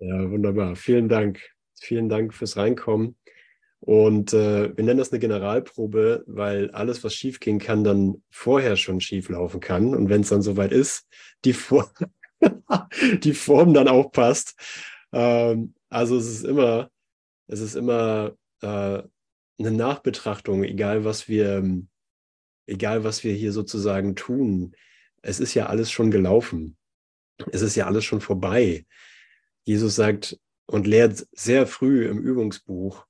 Ja, wunderbar. Vielen Dank. Vielen Dank fürs Reinkommen. Und äh, wir nennen das eine Generalprobe, weil alles, was schiefgehen kann, dann vorher schon schief laufen kann. Und wenn es dann soweit ist, die, For die Form dann auch passt. Ähm, also es ist immer, es ist immer äh, eine Nachbetrachtung, egal was wir, egal was wir hier sozusagen tun. Es ist ja alles schon gelaufen. Es ist ja alles schon vorbei. Jesus sagt und lehrt sehr früh im Übungsbuch,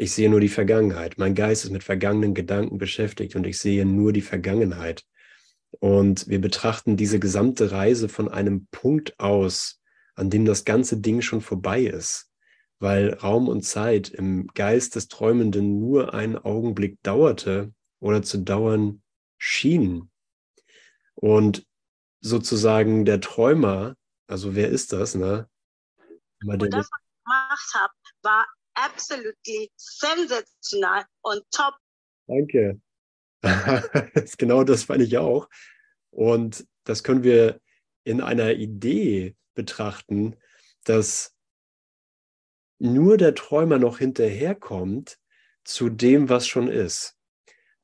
ich sehe nur die Vergangenheit. Mein Geist ist mit vergangenen Gedanken beschäftigt und ich sehe nur die Vergangenheit. Und wir betrachten diese gesamte Reise von einem Punkt aus, an dem das ganze Ding schon vorbei ist, weil Raum und Zeit im Geist des Träumenden nur einen Augenblick dauerte oder zu dauern schien. Und sozusagen der Träumer, also wer ist das, ne? Und das, was ich gemacht habe, war absolutely sensational und top. Danke. genau das fand ich auch. Und das können wir in einer Idee betrachten, dass nur der Träumer noch hinterherkommt zu dem, was schon ist.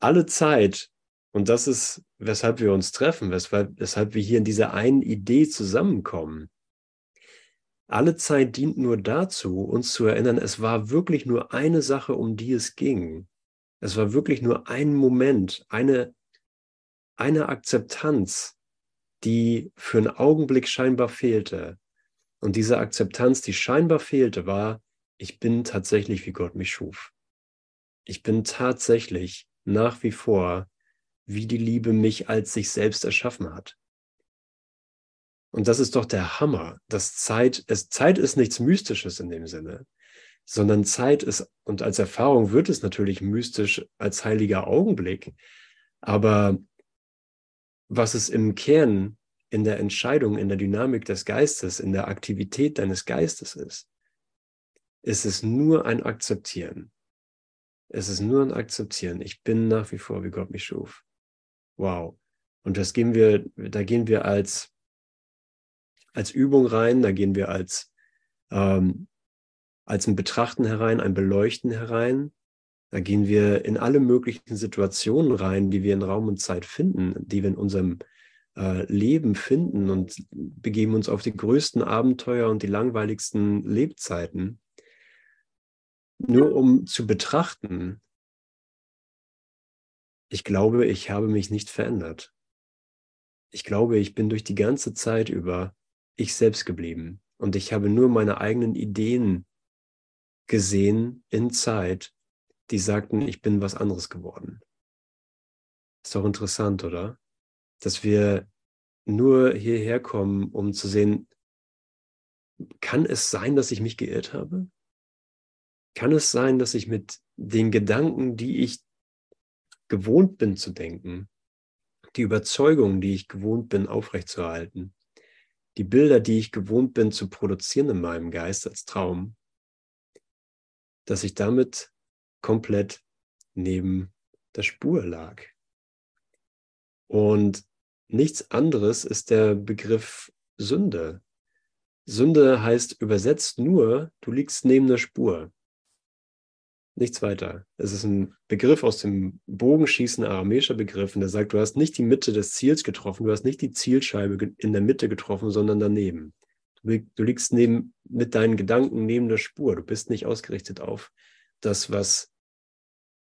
Alle Zeit, und das ist, weshalb wir uns treffen, weshalb, weshalb wir hier in dieser einen Idee zusammenkommen, alle Zeit dient nur dazu, uns zu erinnern, es war wirklich nur eine Sache, um die es ging. Es war wirklich nur ein Moment, eine, eine Akzeptanz, die für einen Augenblick scheinbar fehlte. Und diese Akzeptanz, die scheinbar fehlte, war, ich bin tatsächlich, wie Gott mich schuf. Ich bin tatsächlich nach wie vor, wie die Liebe mich als sich selbst erschaffen hat. Und das ist doch der Hammer, dass Zeit, es, Zeit ist nichts Mystisches in dem Sinne, sondern Zeit ist, und als Erfahrung wird es natürlich mystisch als heiliger Augenblick, aber was es im Kern in der Entscheidung, in der Dynamik des Geistes, in der Aktivität deines Geistes ist, ist es nur ein Akzeptieren. Es ist nur ein Akzeptieren. Ich bin nach wie vor, wie Gott mich schuf. Wow. Und das gehen wir, da gehen wir als als Übung rein, da gehen wir als, ähm, als ein Betrachten herein, ein Beleuchten herein. Da gehen wir in alle möglichen Situationen rein, die wir in Raum und Zeit finden, die wir in unserem äh, Leben finden und begeben uns auf die größten Abenteuer und die langweiligsten Lebzeiten. Nur um zu betrachten, ich glaube, ich habe mich nicht verändert. Ich glaube, ich bin durch die ganze Zeit über ich selbst geblieben. Und ich habe nur meine eigenen Ideen gesehen in Zeit, die sagten, ich bin was anderes geworden. Ist doch interessant, oder? Dass wir nur hierher kommen, um zu sehen, kann es sein, dass ich mich geirrt habe? Kann es sein, dass ich mit den Gedanken, die ich gewohnt bin zu denken, die Überzeugungen, die ich gewohnt bin aufrechtzuerhalten, die Bilder, die ich gewohnt bin zu produzieren in meinem Geist als Traum, dass ich damit komplett neben der Spur lag. Und nichts anderes ist der Begriff Sünde. Sünde heißt übersetzt nur, du liegst neben der Spur. Nichts weiter. Es ist ein Begriff aus dem Bogenschießen, aramäischer Begriff, und der sagt, du hast nicht die Mitte des Ziels getroffen, du hast nicht die Zielscheibe in der Mitte getroffen, sondern daneben. Du, du liegst neben, mit deinen Gedanken neben der Spur. Du bist nicht ausgerichtet auf das, was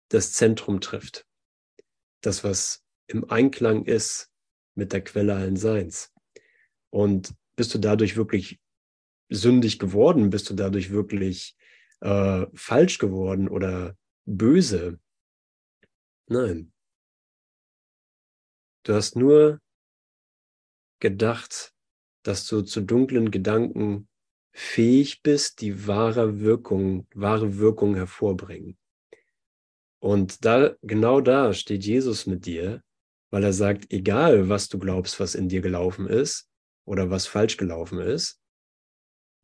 das Zentrum trifft. Das, was im Einklang ist mit der Quelle allen Seins. Und bist du dadurch wirklich sündig geworden? Bist du dadurch wirklich äh, falsch geworden oder böse. Nein. Du hast nur gedacht, dass du zu dunklen Gedanken fähig bist, die wahre Wirkung, wahre Wirkung hervorbringen. Und da, genau da steht Jesus mit dir, weil er sagt, egal was du glaubst, was in dir gelaufen ist oder was falsch gelaufen ist,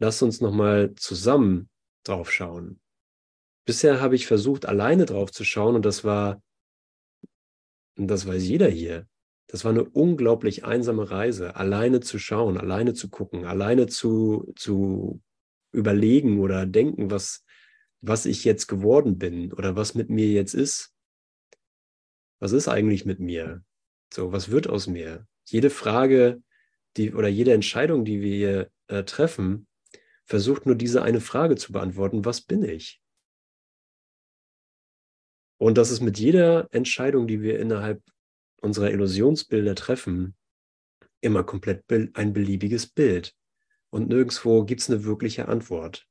lass uns nochmal zusammen drauf schauen. Bisher habe ich versucht, alleine drauf zu schauen und das war, und das weiß jeder hier, das war eine unglaublich einsame Reise, alleine zu schauen, alleine zu gucken, alleine zu, zu überlegen oder denken, was, was ich jetzt geworden bin oder was mit mir jetzt ist. Was ist eigentlich mit mir? So, was wird aus mir? Jede Frage, die oder jede Entscheidung, die wir äh, treffen, versucht nur diese eine Frage zu beantworten, was bin ich? Und das ist mit jeder Entscheidung, die wir innerhalb unserer Illusionsbilder treffen, immer komplett ein beliebiges Bild. Und nirgendwo gibt es eine wirkliche Antwort,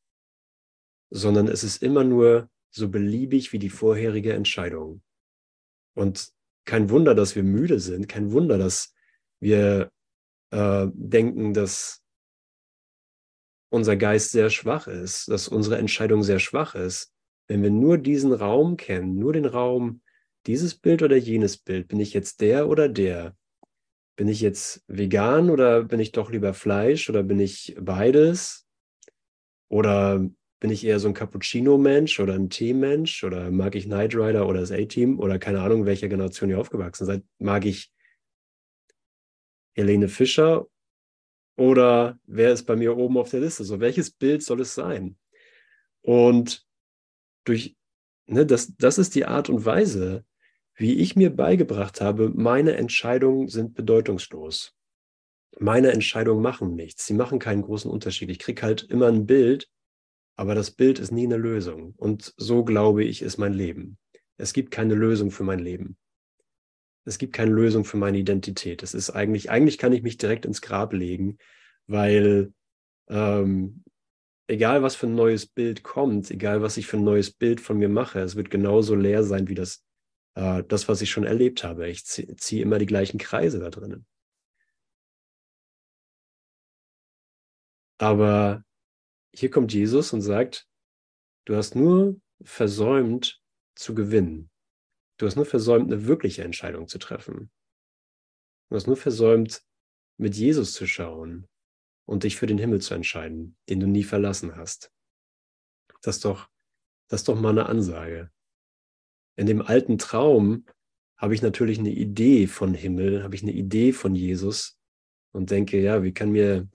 sondern es ist immer nur so beliebig wie die vorherige Entscheidung. Und kein Wunder, dass wir müde sind, kein Wunder, dass wir äh, denken, dass unser Geist sehr schwach ist, dass unsere Entscheidung sehr schwach ist. Wenn wir nur diesen Raum kennen, nur den Raum, dieses Bild oder jenes Bild, bin ich jetzt der oder der? Bin ich jetzt vegan oder bin ich doch lieber Fleisch oder bin ich beides? Oder bin ich eher so ein Cappuccino-Mensch oder ein Tee-Mensch oder mag ich Knight Rider oder das A-Team oder keine Ahnung, welcher Generation ihr aufgewachsen seid? Mag ich Helene Fischer oder wer ist bei mir oben auf der Liste? So, welches Bild soll es sein? Und durch, ne, das, das ist die Art und Weise, wie ich mir beigebracht habe, meine Entscheidungen sind bedeutungslos. Meine Entscheidungen machen nichts. Sie machen keinen großen Unterschied. Ich kriege halt immer ein Bild, aber das Bild ist nie eine Lösung. Und so glaube ich, ist mein Leben. Es gibt keine Lösung für mein Leben. Es gibt keine Lösung für meine Identität. Es ist eigentlich, eigentlich kann ich mich direkt ins Grab legen, weil ähm, egal was für ein neues Bild kommt, egal was ich für ein neues Bild von mir mache, es wird genauso leer sein wie das, äh, das was ich schon erlebt habe. Ich ziehe zieh immer die gleichen Kreise da drinnen. Aber hier kommt Jesus und sagt, du hast nur versäumt zu gewinnen. Du hast nur versäumt, eine wirkliche Entscheidung zu treffen. Du hast nur versäumt, mit Jesus zu schauen und dich für den Himmel zu entscheiden, den du nie verlassen hast. Das ist doch, das ist doch mal eine Ansage. In dem alten Traum habe ich natürlich eine Idee von Himmel, habe ich eine Idee von Jesus und denke, ja, wie kann mir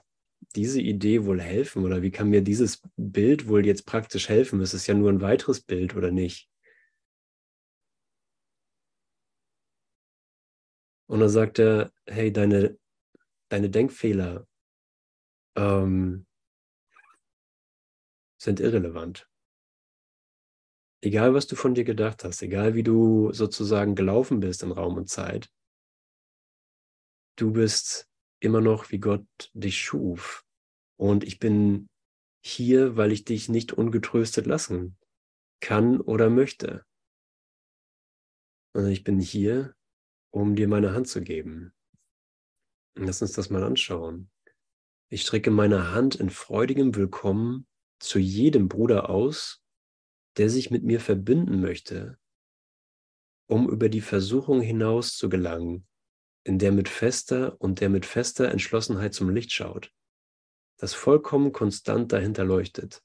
diese Idee wohl helfen oder wie kann mir dieses Bild wohl jetzt praktisch helfen? Es ist ja nur ein weiteres Bild oder nicht? Und dann sagt er, hey, deine, deine Denkfehler ähm, sind irrelevant. Egal, was du von dir gedacht hast, egal wie du sozusagen gelaufen bist in Raum und Zeit, du bist immer noch, wie Gott dich schuf. Und ich bin hier, weil ich dich nicht ungetröstet lassen kann oder möchte. Und ich bin hier, um dir meine Hand zu geben. Lass uns das mal anschauen. Ich strecke meine Hand in freudigem Willkommen zu jedem Bruder aus, der sich mit mir verbinden möchte, um über die Versuchung hinaus zu gelangen, in der mit fester und der mit fester Entschlossenheit zum Licht schaut, das vollkommen konstant dahinter leuchtet.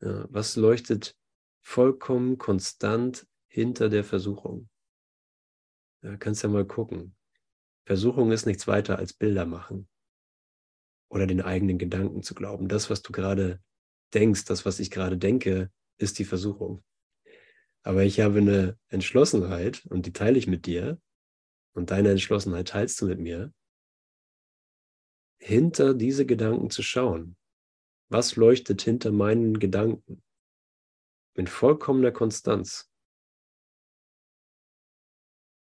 Ja, was leuchtet vollkommen konstant hinter der Versuchung? Ja, kannst ja mal gucken. Versuchung ist nichts weiter als Bilder machen oder den eigenen Gedanken zu glauben. Das, was du gerade denkst, das, was ich gerade denke, ist die Versuchung. Aber ich habe eine Entschlossenheit und die teile ich mit dir und deine Entschlossenheit teilst du mit mir, hinter diese Gedanken zu schauen. Was leuchtet hinter meinen Gedanken? Mit vollkommener Konstanz.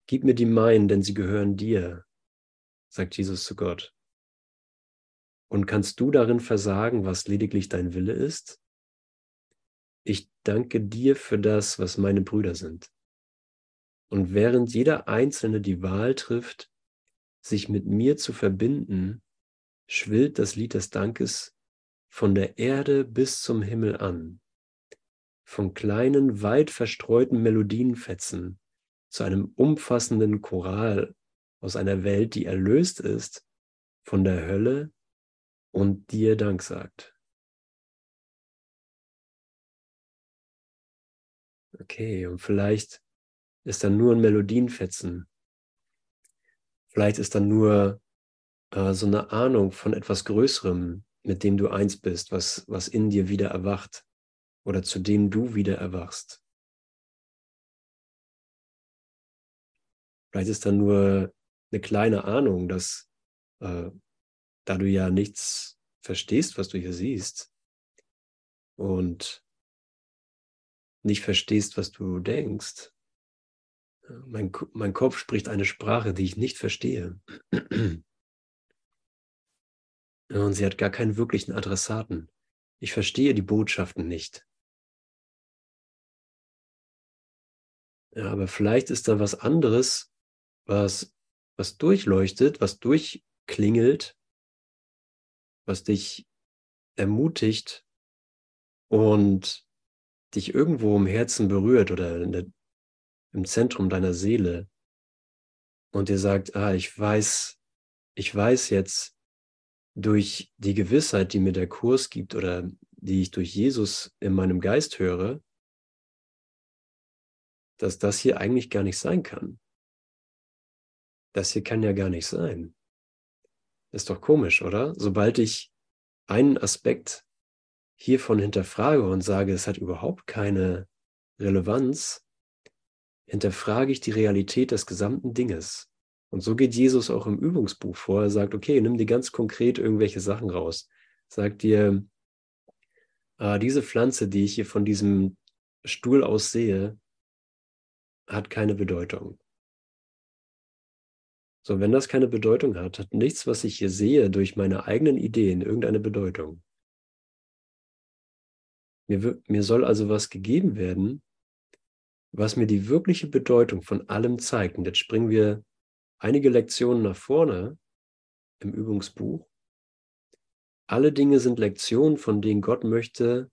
Gib mir die meinen, denn sie gehören dir, sagt Jesus zu Gott. Und kannst du darin versagen, was lediglich dein Wille ist? Ich danke dir für das, was meine Brüder sind. Und während jeder Einzelne die Wahl trifft, sich mit mir zu verbinden, schwillt das Lied des Dankes von der Erde bis zum Himmel an, von kleinen, weit verstreuten Melodienfetzen zu einem umfassenden Choral aus einer Welt, die erlöst ist von der Hölle und dir Dank sagt. Okay, und vielleicht ist dann nur ein Melodienfetzen. Vielleicht ist dann nur äh, so eine Ahnung von etwas Größerem mit dem du eins bist, was, was in dir wieder erwacht oder zu dem du wieder erwachst. Vielleicht ist da nur eine kleine Ahnung, dass äh, da du ja nichts verstehst, was du hier siehst und nicht verstehst, was du denkst. Mein, mein Kopf spricht eine Sprache, die ich nicht verstehe. Und sie hat gar keinen wirklichen Adressaten. Ich verstehe die Botschaften nicht. Ja, aber vielleicht ist da was anderes, was, was durchleuchtet, was durchklingelt, was dich ermutigt und dich irgendwo im Herzen berührt oder der, im Zentrum deiner Seele und dir sagt, ah, ich weiß, ich weiß jetzt durch die Gewissheit, die mir der Kurs gibt oder die ich durch Jesus in meinem Geist höre, dass das hier eigentlich gar nicht sein kann. Das hier kann ja gar nicht sein. Ist doch komisch, oder? Sobald ich einen Aspekt hiervon hinterfrage und sage, es hat überhaupt keine Relevanz, hinterfrage ich die Realität des gesamten Dinges. Und so geht Jesus auch im Übungsbuch vor. Er sagt, okay, nimm dir ganz konkret irgendwelche Sachen raus. Sagt dir, äh, diese Pflanze, die ich hier von diesem Stuhl aus sehe, hat keine Bedeutung. So, wenn das keine Bedeutung hat, hat nichts, was ich hier sehe, durch meine eigenen Ideen irgendeine Bedeutung. Mir, mir soll also was gegeben werden, was mir die wirkliche Bedeutung von allem zeigt. Und jetzt springen wir einige Lektionen nach vorne im Übungsbuch. Alle Dinge sind Lektionen, von denen Gott möchte,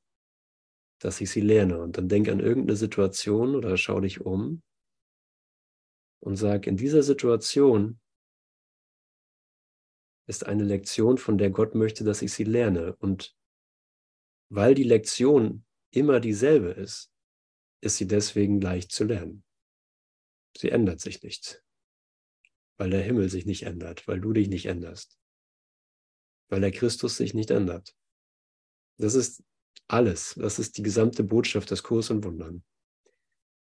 dass ich sie lerne. Und dann denk an irgendeine Situation oder schau dich um und sag, in dieser Situation ist eine Lektion, von der Gott möchte, dass ich sie lerne. Und weil die Lektion immer dieselbe ist, ist sie deswegen leicht zu lernen. Sie ändert sich nicht, weil der Himmel sich nicht ändert, weil du dich nicht änderst, weil der Christus sich nicht ändert. Das ist alles, das ist die gesamte Botschaft des Kurs und Wundern.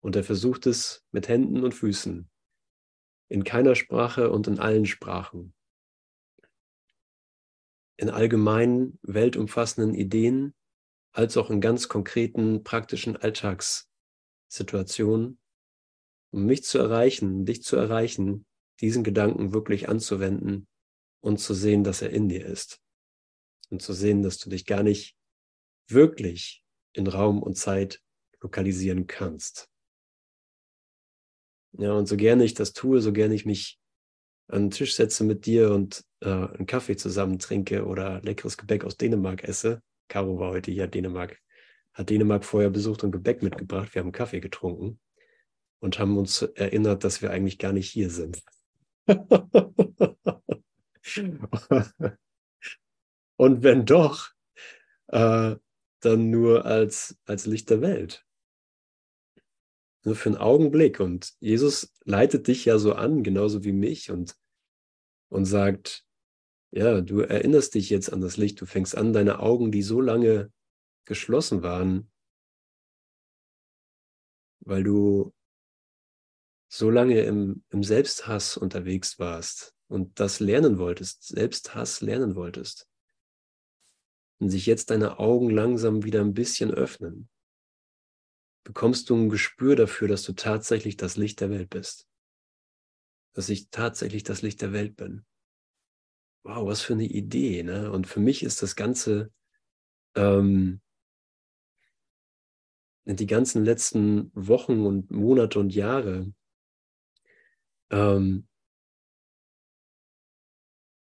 Und er versucht es mit Händen und Füßen, in keiner Sprache und in allen Sprachen, in allgemeinen, weltumfassenden Ideen, als auch in ganz konkreten, praktischen Alltags Situation, um mich zu erreichen, dich zu erreichen, diesen Gedanken wirklich anzuwenden und zu sehen, dass er in dir ist. Und zu sehen, dass du dich gar nicht wirklich in Raum und Zeit lokalisieren kannst. Ja, und so gerne ich das tue, so gerne ich mich an den Tisch setze mit dir und äh, einen Kaffee zusammen trinke oder leckeres Gebäck aus Dänemark esse. Caro war heute hier Dänemark hat Dänemark vorher besucht und Gebäck mitgebracht. Wir haben Kaffee getrunken und haben uns erinnert, dass wir eigentlich gar nicht hier sind. und wenn doch, äh, dann nur als, als Licht der Welt. Nur für einen Augenblick. Und Jesus leitet dich ja so an, genauso wie mich, und, und sagt, ja, du erinnerst dich jetzt an das Licht, du fängst an, deine Augen, die so lange geschlossen waren, weil du so lange im, im Selbsthass unterwegs warst und das lernen wolltest, Selbsthass lernen wolltest. Und sich jetzt deine Augen langsam wieder ein bisschen öffnen, bekommst du ein Gespür dafür, dass du tatsächlich das Licht der Welt bist. Dass ich tatsächlich das Licht der Welt bin. Wow, was für eine Idee. Ne? Und für mich ist das Ganze ähm, die ganzen letzten Wochen und Monate und Jahre ähm,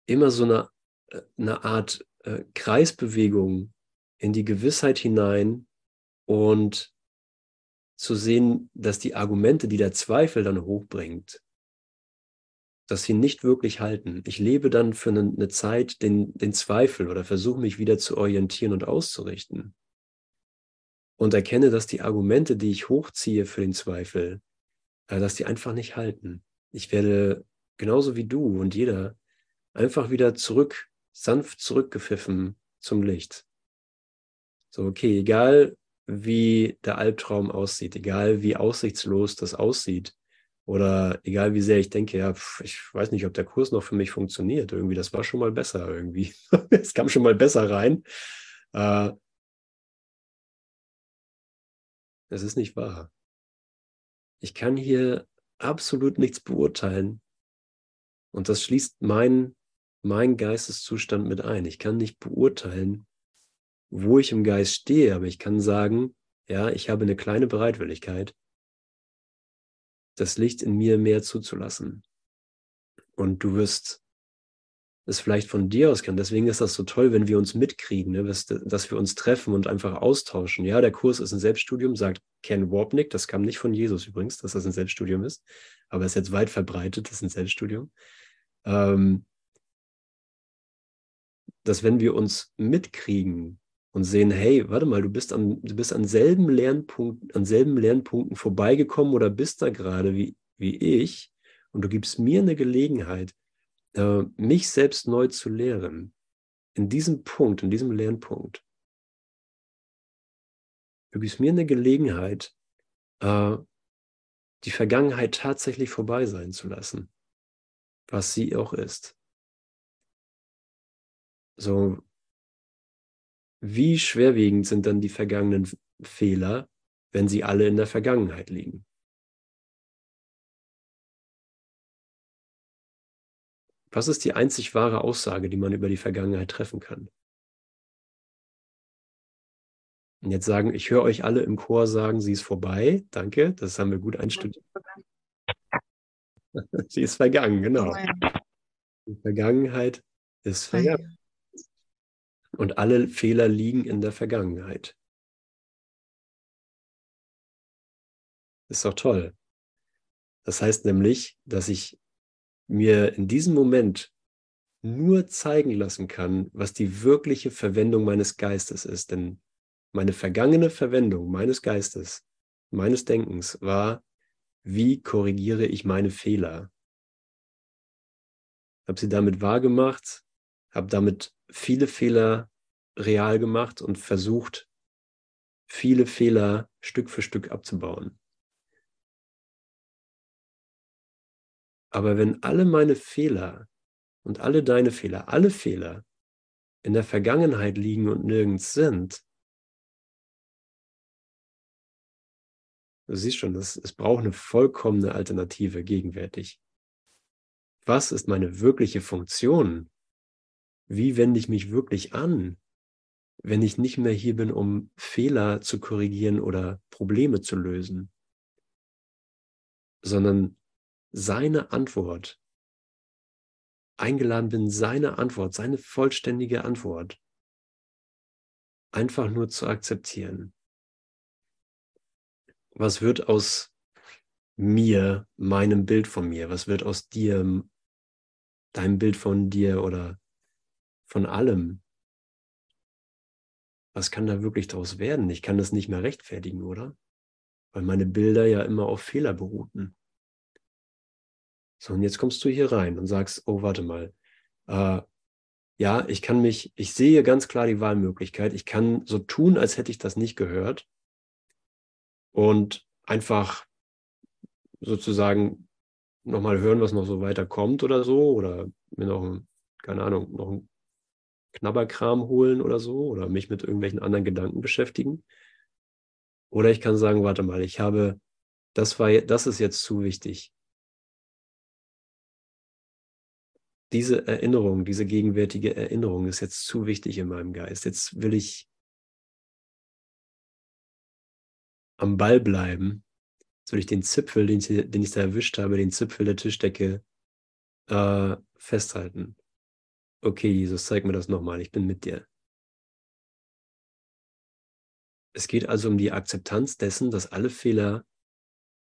immer so eine, äh, eine Art äh, Kreisbewegung in die Gewissheit hinein und zu sehen, dass die Argumente, die der Zweifel dann hochbringt, dass sie nicht wirklich halten. Ich lebe dann für eine, Zeit den, den Zweifel oder versuche mich wieder zu orientieren und auszurichten und erkenne, dass die Argumente, die ich hochziehe für den Zweifel, äh, dass die einfach nicht halten. Ich werde genauso wie du und jeder einfach wieder zurück, sanft zurückgepfiffen zum Licht. So, okay, egal wie der Albtraum aussieht, egal wie aussichtslos das aussieht, oder egal wie sehr ich denke, ja, ich weiß nicht, ob der Kurs noch für mich funktioniert. Irgendwie, das war schon mal besser irgendwie. es kam schon mal besser rein. Äh, es ist nicht wahr. Ich kann hier absolut nichts beurteilen. Und das schließt mein, mein Geisteszustand mit ein. Ich kann nicht beurteilen, wo ich im Geist stehe, aber ich kann sagen, ja, ich habe eine kleine Bereitwilligkeit, das Licht in mir mehr zuzulassen. Und du wirst es vielleicht von dir aus kennen. Deswegen ist das so toll, wenn wir uns mitkriegen, ne? dass, wir uns treffen und einfach austauschen. Ja, der Kurs ist ein Selbststudium, sagt Ken Warpnick. Das kam nicht von Jesus übrigens, dass das ein Selbststudium ist, aber es ist jetzt weit verbreitet, das ist ein Selbststudium. Ähm, dass wenn wir uns mitkriegen, und sehen, hey, warte mal, du bist an, du bist an selben Lernpunkt, an selben Lernpunkten vorbeigekommen oder bist da gerade wie, wie ich und du gibst mir eine Gelegenheit, äh, mich selbst neu zu lehren. In diesem Punkt, in diesem Lernpunkt. Du gibst mir eine Gelegenheit, äh, die Vergangenheit tatsächlich vorbei sein zu lassen, was sie auch ist. So, wie schwerwiegend sind dann die vergangenen Fehler, wenn sie alle in der Vergangenheit liegen? Was ist die einzig wahre Aussage, die man über die Vergangenheit treffen kann? Und jetzt sagen, ich höre euch alle im Chor sagen, sie ist vorbei. Danke, das haben wir gut einstudiert. sie ist vergangen, genau. Die Vergangenheit ist vergangen. Und alle Fehler liegen in der Vergangenheit. Ist doch toll. Das heißt nämlich, dass ich mir in diesem Moment nur zeigen lassen kann, was die wirkliche Verwendung meines Geistes ist. Denn meine vergangene Verwendung meines Geistes, meines Denkens war, wie korrigiere ich meine Fehler? Habe sie damit wahrgemacht, habe damit viele Fehler real gemacht und versucht, viele Fehler Stück für Stück abzubauen. Aber wenn alle meine Fehler und alle deine Fehler, alle Fehler in der Vergangenheit liegen und nirgends sind, du siehst schon, das, es braucht eine vollkommene Alternative gegenwärtig. Was ist meine wirkliche Funktion wie wende ich mich wirklich an, wenn ich nicht mehr hier bin, um Fehler zu korrigieren oder Probleme zu lösen, sondern seine Antwort, eingeladen bin, seine Antwort, seine vollständige Antwort einfach nur zu akzeptieren. Was wird aus mir, meinem Bild von mir? Was wird aus dir, deinem Bild von dir oder von allem. Was kann da wirklich daraus werden? Ich kann das nicht mehr rechtfertigen, oder? Weil meine Bilder ja immer auf Fehler beruhten. So, und jetzt kommst du hier rein und sagst, oh, warte mal. Äh, ja, ich kann mich, ich sehe ganz klar die Wahlmöglichkeit. Ich kann so tun, als hätte ich das nicht gehört. Und einfach sozusagen nochmal hören, was noch so weiter kommt oder so. Oder mir noch, keine Ahnung, noch ein Knabberkram holen oder so oder mich mit irgendwelchen anderen Gedanken beschäftigen. Oder ich kann sagen, warte mal, ich habe, das war, das ist jetzt zu wichtig. Diese Erinnerung, diese gegenwärtige Erinnerung ist jetzt zu wichtig in meinem Geist. Jetzt will ich am Ball bleiben. Jetzt will ich den Zipfel, den ich, den ich da erwischt habe, den Zipfel der Tischdecke äh, festhalten okay, Jesus, zeig mir das nochmal, ich bin mit dir. Es geht also um die Akzeptanz dessen, dass alle Fehler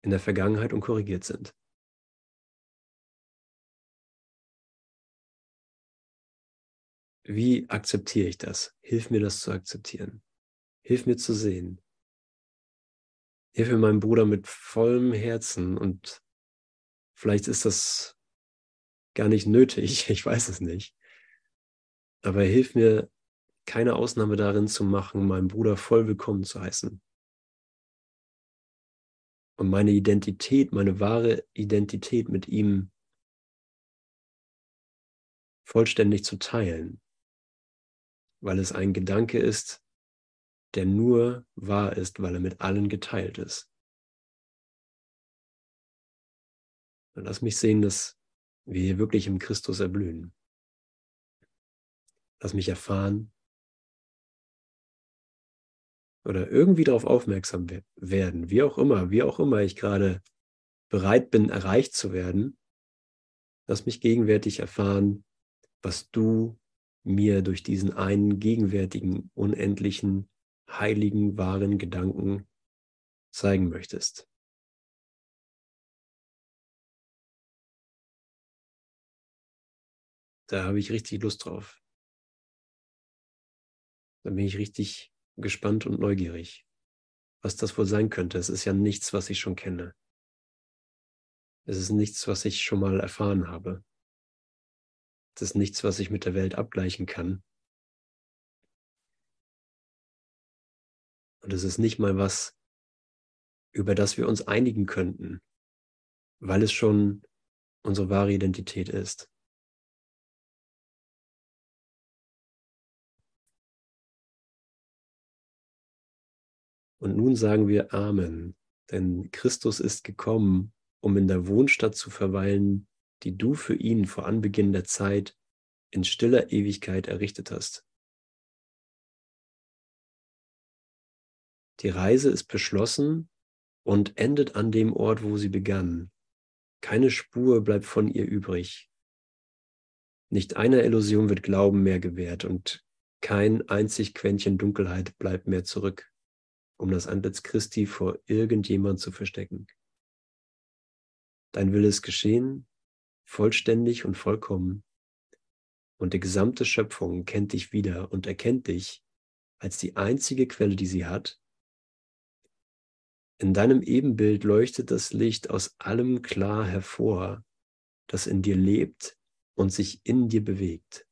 in der Vergangenheit und korrigiert sind. Wie akzeptiere ich das? Hilf mir das zu akzeptieren. Hilf mir zu sehen. Hilf mir meinem Bruder mit vollem Herzen und vielleicht ist das gar nicht nötig, ich weiß es nicht. Aber hilf mir keine Ausnahme darin zu machen, meinen Bruder voll willkommen zu heißen. Und meine Identität, meine wahre Identität mit ihm vollständig zu teilen, weil es ein Gedanke ist, der nur wahr ist, weil er mit allen geteilt ist. Und lass mich sehen, dass wir hier wirklich im Christus erblühen. Lass mich erfahren oder irgendwie darauf aufmerksam werden, wie auch immer, wie auch immer ich gerade bereit bin, erreicht zu werden. Lass mich gegenwärtig erfahren, was du mir durch diesen einen gegenwärtigen, unendlichen, heiligen, wahren Gedanken zeigen möchtest. Da habe ich richtig Lust drauf. Da bin ich richtig gespannt und neugierig, was das wohl sein könnte. Es ist ja nichts, was ich schon kenne. Es ist nichts, was ich schon mal erfahren habe. Das ist nichts, was ich mit der Welt abgleichen kann. Und es ist nicht mal was, über das wir uns einigen könnten, weil es schon unsere wahre Identität ist. Und nun sagen wir Amen, denn Christus ist gekommen, um in der Wohnstadt zu verweilen, die du für ihn vor Anbeginn der Zeit in stiller Ewigkeit errichtet hast. Die Reise ist beschlossen und endet an dem Ort, wo sie begann. Keine Spur bleibt von ihr übrig. Nicht einer Illusion wird Glauben mehr gewährt und kein einzig Quäntchen Dunkelheit bleibt mehr zurück, um das Antlitz Christi vor irgendjemand zu verstecken. Dein Wille ist geschehen, vollständig und vollkommen. Und die gesamte Schöpfung kennt dich wieder und erkennt dich als die einzige Quelle, die sie hat. In deinem Ebenbild leuchtet das Licht aus allem klar hervor, das in dir lebt und sich in dir bewegt.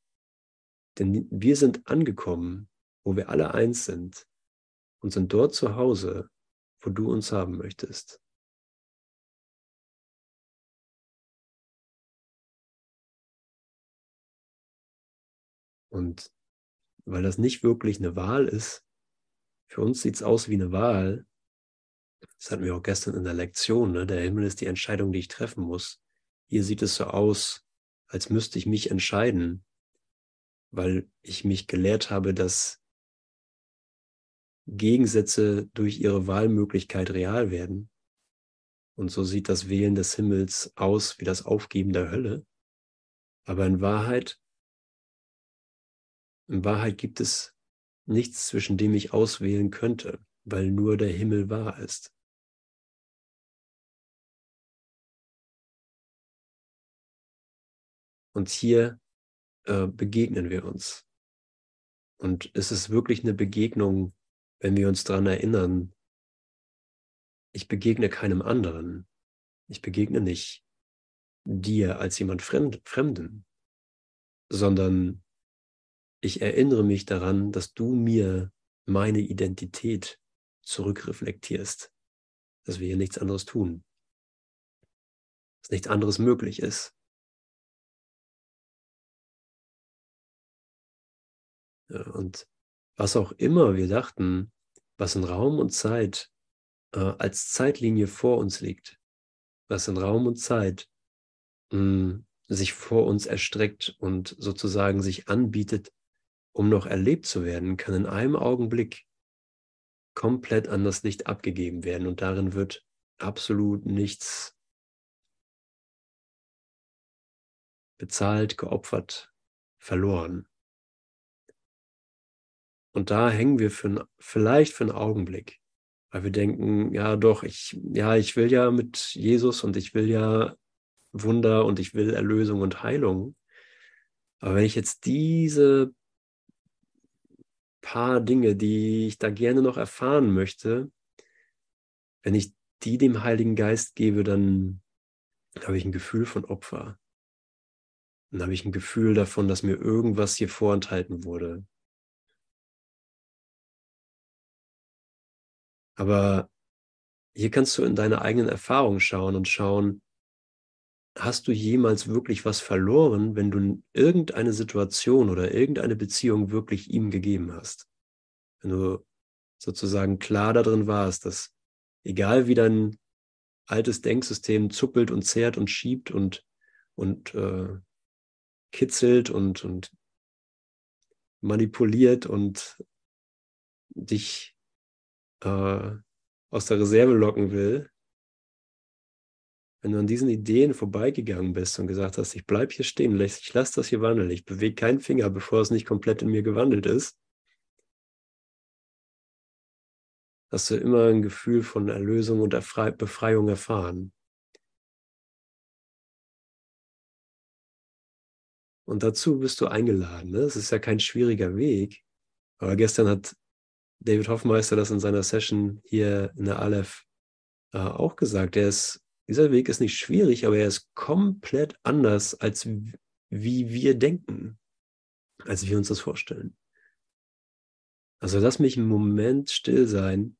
Denn wir sind angekommen, wo wir alle eins sind und sind dort zu Hause, wo du uns haben möchtest. Und weil das nicht wirklich eine Wahl ist, für uns sieht es aus wie eine Wahl. Das hatten wir auch gestern in der Lektion. Ne? Der Himmel ist die Entscheidung, die ich treffen muss. Hier sieht es so aus, als müsste ich mich entscheiden, weil ich mich gelehrt habe, dass Gegensätze durch ihre Wahlmöglichkeit real werden. Und so sieht das Wählen des Himmels aus wie das Aufgeben der Hölle. Aber in Wahrheit in Wahrheit gibt es nichts, zwischen dem ich auswählen könnte, weil nur der Himmel wahr ist. Und hier äh, begegnen wir uns. Und es ist wirklich eine Begegnung, wenn wir uns daran erinnern, ich begegne keinem anderen. Ich begegne nicht dir als jemand Fremd, Fremden, sondern ich erinnere mich daran, dass du mir meine Identität zurückreflektierst, dass wir hier nichts anderes tun, dass nichts anderes möglich ist. Und was auch immer wir dachten, was in Raum und Zeit äh, als Zeitlinie vor uns liegt, was in Raum und Zeit mh, hm, sich vor uns erstreckt und sozusagen sich anbietet, um noch erlebt zu werden, kann in einem Augenblick komplett an das Licht abgegeben werden und darin wird absolut nichts bezahlt, geopfert, verloren. Und da hängen wir für, vielleicht für einen Augenblick, weil wir denken, ja doch, ich, ja, ich will ja mit Jesus und ich will ja Wunder und ich will Erlösung und Heilung. Aber wenn ich jetzt diese paar Dinge, die ich da gerne noch erfahren möchte. Wenn ich die dem Heiligen Geist gebe, dann habe ich ein Gefühl von Opfer. Dann habe ich ein Gefühl davon, dass mir irgendwas hier vorenthalten wurde. Aber hier kannst du in deine eigenen Erfahrungen schauen und schauen, hast du jemals wirklich was verloren, wenn du irgendeine Situation oder irgendeine Beziehung wirklich ihm gegeben hast? Wenn du sozusagen klar darin warst, dass egal wie dein altes Denksystem zuppelt und zehrt und schiebt und, und äh, kitzelt und, und manipuliert und dich äh, aus der Reserve locken will, wenn du an diesen Ideen vorbeigegangen bist und gesagt hast, ich bleibe hier stehen, ich lasse das hier wandeln, ich bewege keinen Finger, bevor es nicht komplett in mir gewandelt ist, hast du immer ein Gefühl von Erlösung und Befreiung erfahren. Und dazu bist du eingeladen. Ne? Es ist ja kein schwieriger Weg. Aber gestern hat David Hoffmeister das in seiner Session hier in der Aleph äh, auch gesagt. Der ist, dieser Weg ist nicht schwierig, aber er ist komplett anders, als wie wir denken, als wir uns das vorstellen. Also lass mich einen Moment still sein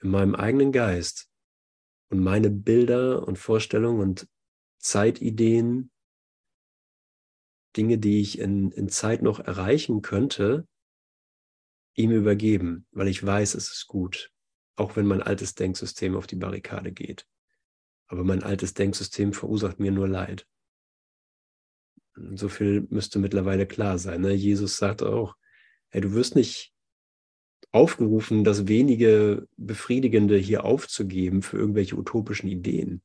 in meinem eigenen Geist und meine Bilder und Vorstellungen und Zeitideen Dinge, die ich in, in Zeit noch erreichen könnte, ihm übergeben, weil ich weiß, es ist gut, auch wenn mein altes Denksystem auf die Barrikade geht. Aber mein altes Denksystem verursacht mir nur Leid. So viel müsste mittlerweile klar sein. Ne? Jesus sagt auch, hey, du wirst nicht aufgerufen, das wenige Befriedigende hier aufzugeben für irgendwelche utopischen Ideen.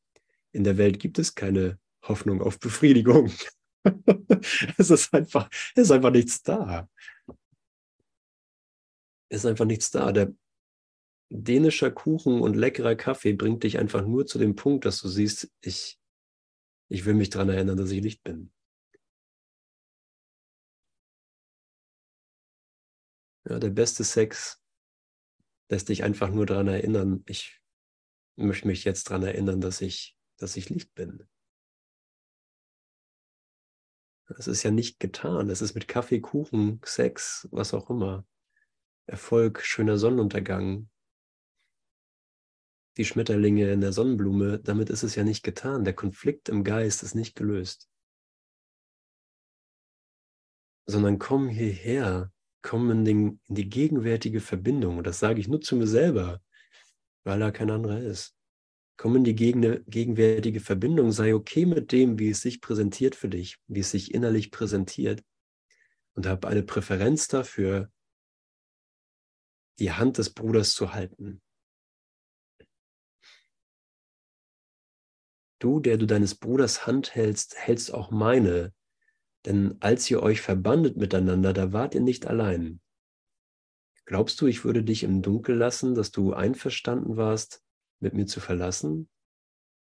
In der Welt gibt es keine Hoffnung auf Befriedigung. es ist einfach, es ist einfach nichts da. Ist einfach nichts da. Der dänischer Kuchen und leckerer Kaffee bringt dich einfach nur zu dem Punkt, dass du siehst, ich, ich will mich daran erinnern, dass ich Licht bin. Ja, der beste Sex lässt dich einfach nur daran erinnern, ich möchte mich jetzt daran erinnern, dass ich, dass ich Licht bin. Es ist ja nicht getan. Es ist mit Kaffee, Kuchen, Sex, was auch immer. Erfolg, schöner Sonnenuntergang. Die Schmetterlinge in der Sonnenblume, damit ist es ja nicht getan. Der Konflikt im Geist ist nicht gelöst. Sondern komm hierher, komm in, den, in die gegenwärtige Verbindung. Und das sage ich nur zu mir selber, weil da kein anderer ist. Komm in die gegenwärtige Verbindung, sei okay mit dem, wie es sich präsentiert für dich, wie es sich innerlich präsentiert und hab eine Präferenz dafür, die Hand des Bruders zu halten. Du, der du deines Bruders Hand hältst, hältst auch meine, denn als ihr euch verbandet miteinander, da wart ihr nicht allein. Glaubst du, ich würde dich im Dunkel lassen, dass du einverstanden warst, mit mir zu verlassen?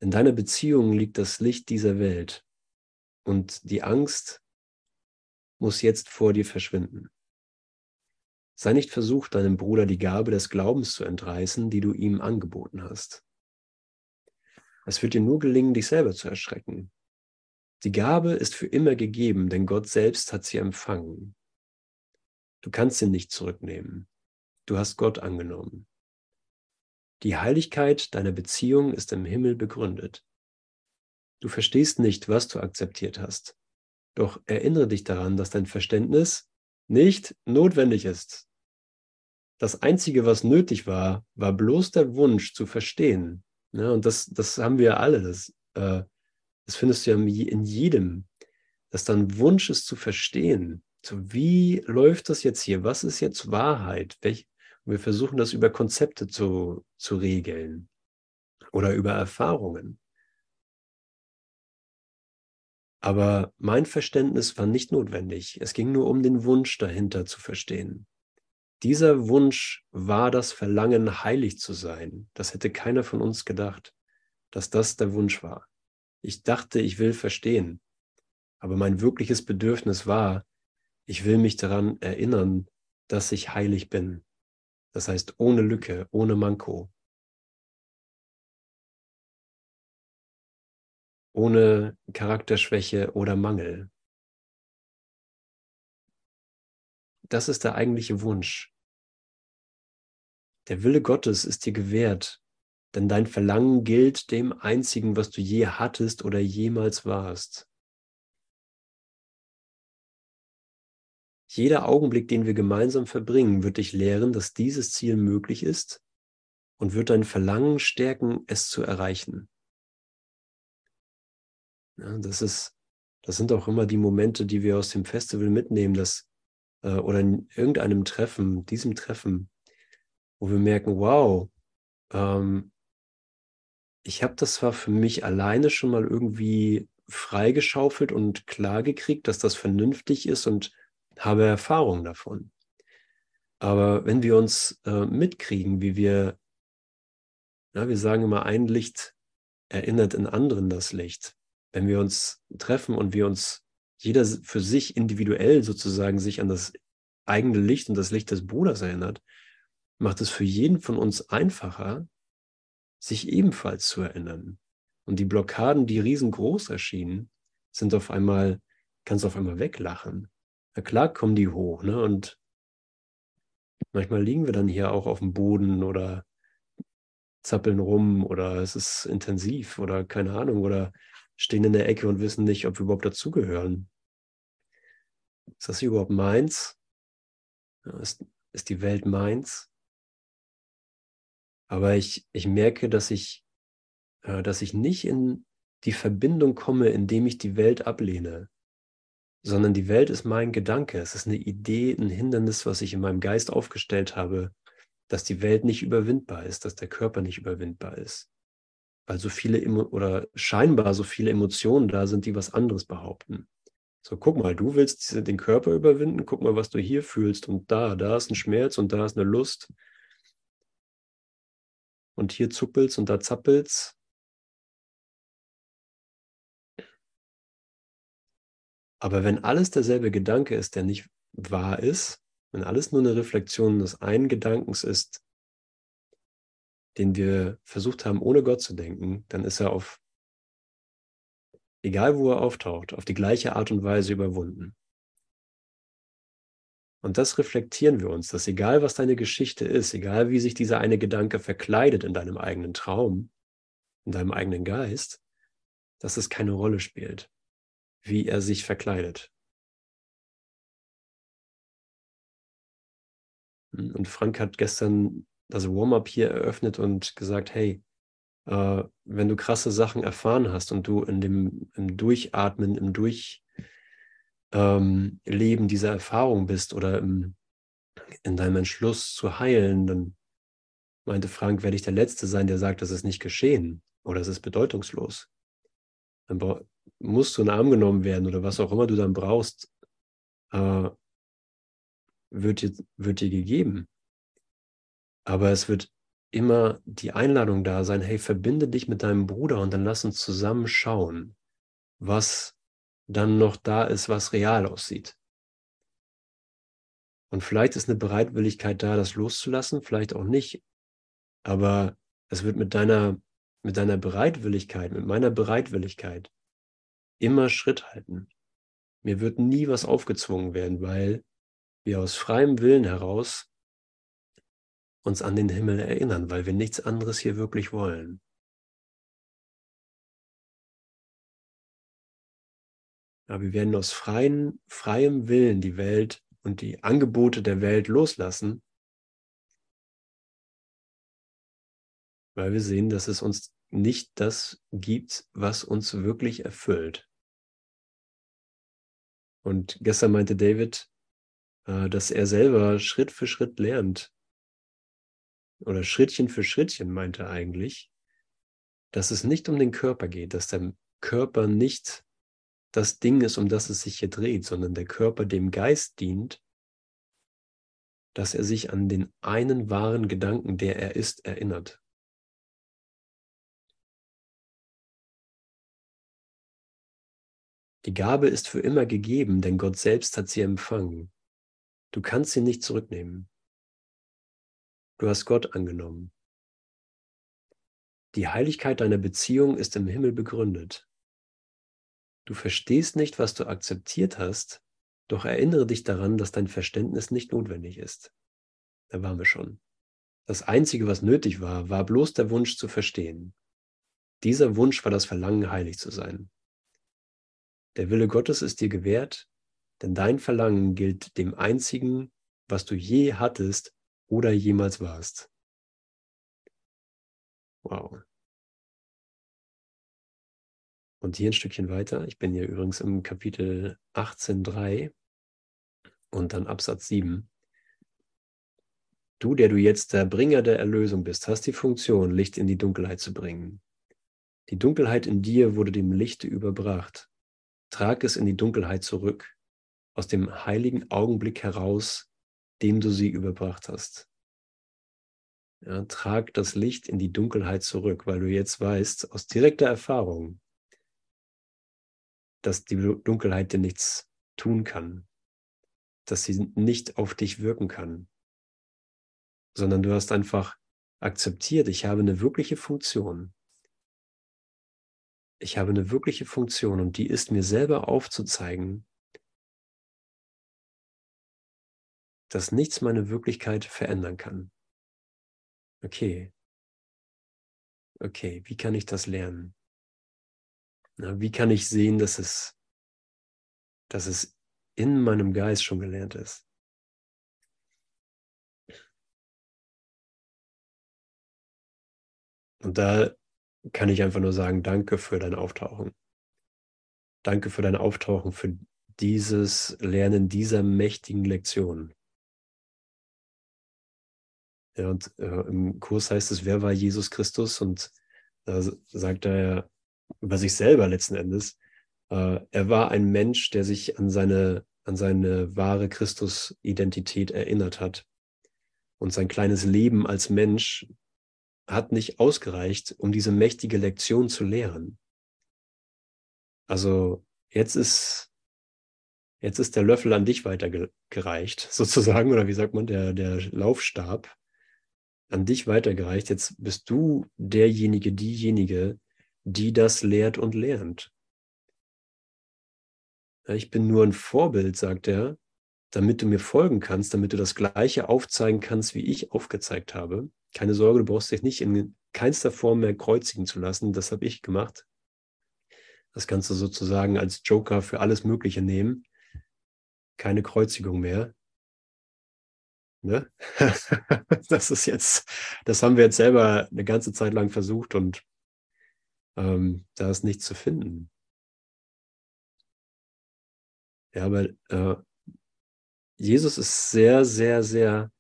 In deiner Beziehung liegt das Licht dieser Welt und die Angst muss jetzt vor dir verschwinden. Sei nicht versucht, deinem Bruder die Gabe des Glaubens zu entreißen, die du ihm angeboten hast. Es wird dir nur gelingen, dich selber zu erschrecken. Die Gabe ist für immer gegeben, denn Gott selbst hat sie empfangen. Du kannst sie nicht zurücknehmen. Du hast Gott angenommen. Die Heiligkeit deiner Beziehung ist im Himmel begründet. Du verstehst nicht, was du akzeptiert hast. Doch erinnere dich daran, dass dein Verständnis nicht notwendig ist. Das Einzige, was nötig war, war bloß der Wunsch zu verstehen. Ja, und das, das haben wir alle. Das, äh, das findest du ja in jedem, dass dann Wunsch ist zu verstehen. So, wie läuft das jetzt hier? Was ist jetzt Wahrheit? Welch, wir versuchen das über Konzepte zu, zu regeln oder über Erfahrungen. Aber mein Verständnis war nicht notwendig. Es ging nur um den Wunsch dahinter zu verstehen. Dieser Wunsch war das Verlangen, heilig zu sein. Das hätte keiner von uns gedacht, dass das der Wunsch war. Ich dachte, ich will verstehen. Aber mein wirkliches Bedürfnis war, ich will mich daran erinnern, dass ich heilig bin. Das heißt, ohne Lücke, ohne Manko. Ohne Charakterschwäche oder Mangel. Das ist der eigentliche Wunsch. Der Wille Gottes ist dir gewährt, denn dein Verlangen gilt dem einzigen, was du je hattest oder jemals warst. Jeder Augenblick, den wir gemeinsam verbringen, wird dich lehren, dass dieses Ziel möglich ist und wird dein Verlangen stärken, es zu erreichen. Ja, das ist, das sind auch immer die Momente, die wir aus dem Festival mitnehmen, dass, äh, oder in irgendeinem Treffen, diesem Treffen, wo wir merken, wow, ähm, ich habe das zwar für mich alleine schon mal irgendwie freigeschaufelt und klar gekriegt, dass das vernünftig ist und habe Erfahrung davon. Aber wenn wir uns äh, mitkriegen, wie wir, ja, wir sagen immer, ein Licht erinnert in anderen das Licht. Wenn wir uns treffen und wir uns jeder für sich individuell sozusagen sich an das eigene Licht und das Licht des Bruders erinnert, macht es für jeden von uns einfacher, sich ebenfalls zu erinnern. Und die Blockaden, die riesengroß erschienen, sind auf einmal, kannst du auf einmal weglachen. Na klar kommen die hoch, ne? Und manchmal liegen wir dann hier auch auf dem Boden oder zappeln rum oder es ist intensiv oder keine Ahnung oder stehen in der Ecke und wissen nicht, ob wir überhaupt dazugehören. Ist das überhaupt meins? Ist, ist die Welt meins? Aber ich, ich merke, dass ich, äh, dass ich nicht in die Verbindung komme, indem ich die Welt ablehne, sondern die Welt ist mein Gedanke. Es ist eine Idee, ein Hindernis, was ich in meinem Geist aufgestellt habe, dass die Welt nicht überwindbar ist, dass der Körper nicht überwindbar ist. Weil so viele oder scheinbar so viele Emotionen da sind, die was anderes behaupten. So, guck mal, du willst den Körper überwinden, guck mal, was du hier fühlst und da, da ist ein Schmerz und da ist eine Lust und hier zuppelt's und da zappelt's. Aber wenn alles derselbe Gedanke ist, der nicht wahr ist, wenn alles nur eine Reflexion des einen Gedankens ist, den wir versucht haben, ohne Gott zu denken, dann ist er auf, egal wo er auftaucht, auf die gleiche Art und Weise überwunden. Und das reflektieren wir uns, dass egal was deine Geschichte ist, egal wie sich dieser eine Gedanke verkleidet in deinem eigenen Traum, in deinem eigenen Geist, dass es keine Rolle spielt, wie er sich verkleidet. Und Frank hat gestern das Warm-up hier eröffnet und gesagt, hey, äh, wenn du krasse Sachen erfahren hast und du in dem im Durchatmen, im Durch ähm, dieser Erfahrung bist oder im, in deinem Entschluss zu heilen, dann meinte Frank, werde ich der Letzte sein, der sagt, das ist nicht geschehen oder es ist bedeutungslos. Dann musst du in den Arm genommen werden oder was auch immer du dann brauchst, äh, wird, dir, wird dir gegeben. Aber es wird immer die Einladung da sein, hey, verbinde dich mit deinem Bruder und dann lass uns zusammen schauen, was dann noch da ist, was real aussieht. Und vielleicht ist eine Bereitwilligkeit da, das loszulassen, vielleicht auch nicht. Aber es wird mit deiner, mit deiner Bereitwilligkeit, mit meiner Bereitwilligkeit immer Schritt halten. Mir wird nie was aufgezwungen werden, weil wir aus freiem Willen heraus uns an den Himmel erinnern, weil wir nichts anderes hier wirklich wollen. Ja, wir werden aus freien, freiem Willen die Welt und die Angebote der Welt loslassen, weil wir sehen, dass es uns nicht das gibt, was uns wirklich erfüllt. Und gestern meinte David, äh, dass er selber Schritt für Schritt lernt, oder Schrittchen für Schrittchen meinte er eigentlich, dass es nicht um den Körper geht, dass der Körper nicht das Ding ist, um das es sich hier dreht, sondern der Körper dem Geist dient, dass er sich an den einen wahren Gedanken, der er ist, erinnert. Die Gabe ist für immer gegeben, denn Gott selbst hat sie empfangen. Du kannst sie nicht zurücknehmen. Du hast Gott angenommen. Die Heiligkeit deiner Beziehung ist im Himmel begründet. Du verstehst nicht, was du akzeptiert hast, doch erinnere dich daran, dass dein Verständnis nicht notwendig ist. Da waren wir schon. Das Einzige, was nötig war, war bloß der Wunsch zu verstehen. Dieser Wunsch war das Verlangen, heilig zu sein. Der Wille Gottes ist dir gewährt, denn dein Verlangen gilt dem Einzigen, was du je hattest oder jemals warst. Wow. Und hier ein Stückchen weiter. Ich bin hier übrigens im Kapitel 18.3 und dann Absatz 7. Du, der du jetzt der Bringer der Erlösung bist, hast die Funktion, Licht in die Dunkelheit zu bringen. Die Dunkelheit in dir wurde dem Lichte überbracht. Trag es in die Dunkelheit zurück, aus dem heiligen Augenblick heraus, dem du sie überbracht hast. Ja, trag das Licht in die Dunkelheit zurück, weil du jetzt weißt, aus direkter Erfahrung, dass die Dunkelheit dir nichts tun kann, dass sie nicht auf dich wirken kann, sondern du hast einfach akzeptiert, ich habe eine wirkliche Funktion. Ich habe eine wirkliche Funktion und die ist mir selber aufzuzeigen, dass nichts meine Wirklichkeit verändern kann. Okay. Okay, wie kann ich das lernen? Na, wie kann ich sehen, dass es, dass es in meinem Geist schon gelernt ist? Und da kann ich einfach nur sagen, danke für dein Auftauchen. Danke für dein Auftauchen, für dieses Lernen dieser mächtigen Lektion. Ja, und äh, im Kurs heißt es, wer war Jesus Christus? Und da sagt er über sich selber letzten Endes, äh, er war ein Mensch, der sich an seine, an seine wahre Christus-Identität erinnert hat. Und sein kleines Leben als Mensch hat nicht ausgereicht, um diese mächtige Lektion zu lehren. Also jetzt ist, jetzt ist der Löffel an dich weitergereicht, sozusagen, oder wie sagt man, der, der Laufstab an dich weitergereicht. Jetzt bist du derjenige, diejenige, die das lehrt und lernt. Ich bin nur ein Vorbild, sagt er, damit du mir folgen kannst, damit du das Gleiche aufzeigen kannst, wie ich aufgezeigt habe. Keine Sorge, du brauchst dich nicht in keinster Form mehr kreuzigen zu lassen. Das habe ich gemacht. Das kannst du sozusagen als Joker für alles Mögliche nehmen. Keine Kreuzigung mehr. Ne? das ist jetzt, das haben wir jetzt selber eine ganze Zeit lang versucht und ähm, da ist nichts zu finden. Ja, aber äh, Jesus ist sehr, sehr, sehr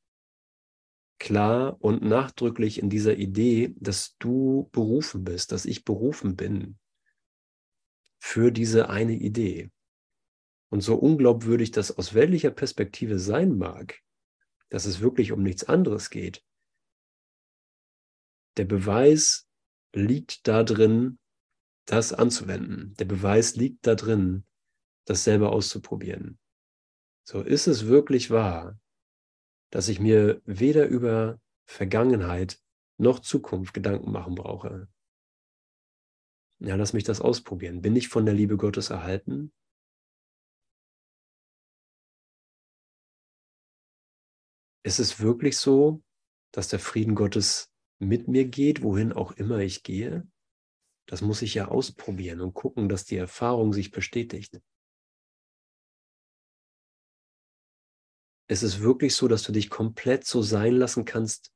klar und nachdrücklich in dieser Idee, dass du berufen bist, dass ich berufen bin für diese eine Idee. Und so unglaubwürdig das aus weltlicher Perspektive sein mag, dass es wirklich um nichts anderes geht. Der Beweis liegt da drin, das anzuwenden. Der Beweis liegt da drin, das selber auszuprobieren. So ist es wirklich wahr, dass ich mir weder über Vergangenheit noch Zukunft Gedanken machen brauche. Ja, lass mich das ausprobieren. Bin ich von der Liebe Gottes erhalten? Ist es wirklich so, dass der Frieden Gottes mit mir geht, wohin auch immer ich gehe? Das muss ich ja ausprobieren und gucken, dass die Erfahrung sich bestätigt. Ist es wirklich so, dass du dich komplett so sein lassen kannst,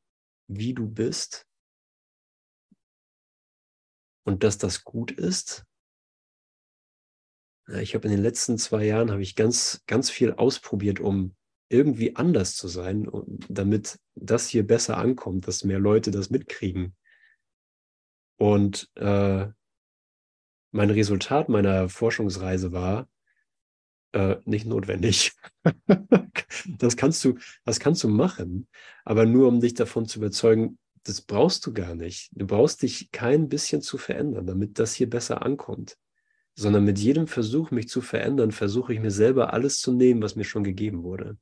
wie du bist? Und dass das gut ist? Ich habe in den letzten zwei Jahren habe ich ganz, ganz viel ausprobiert, um irgendwie anders zu sein, damit das hier besser ankommt, dass mehr Leute das mitkriegen. Und äh, mein Resultat meiner Forschungsreise war äh, nicht notwendig. das kannst du, das kannst du machen, aber nur um dich davon zu überzeugen, das brauchst du gar nicht. Du brauchst dich kein bisschen zu verändern, damit das hier besser ankommt. Sondern mit jedem Versuch, mich zu verändern, versuche ich mir selber alles zu nehmen, was mir schon gegeben wurde.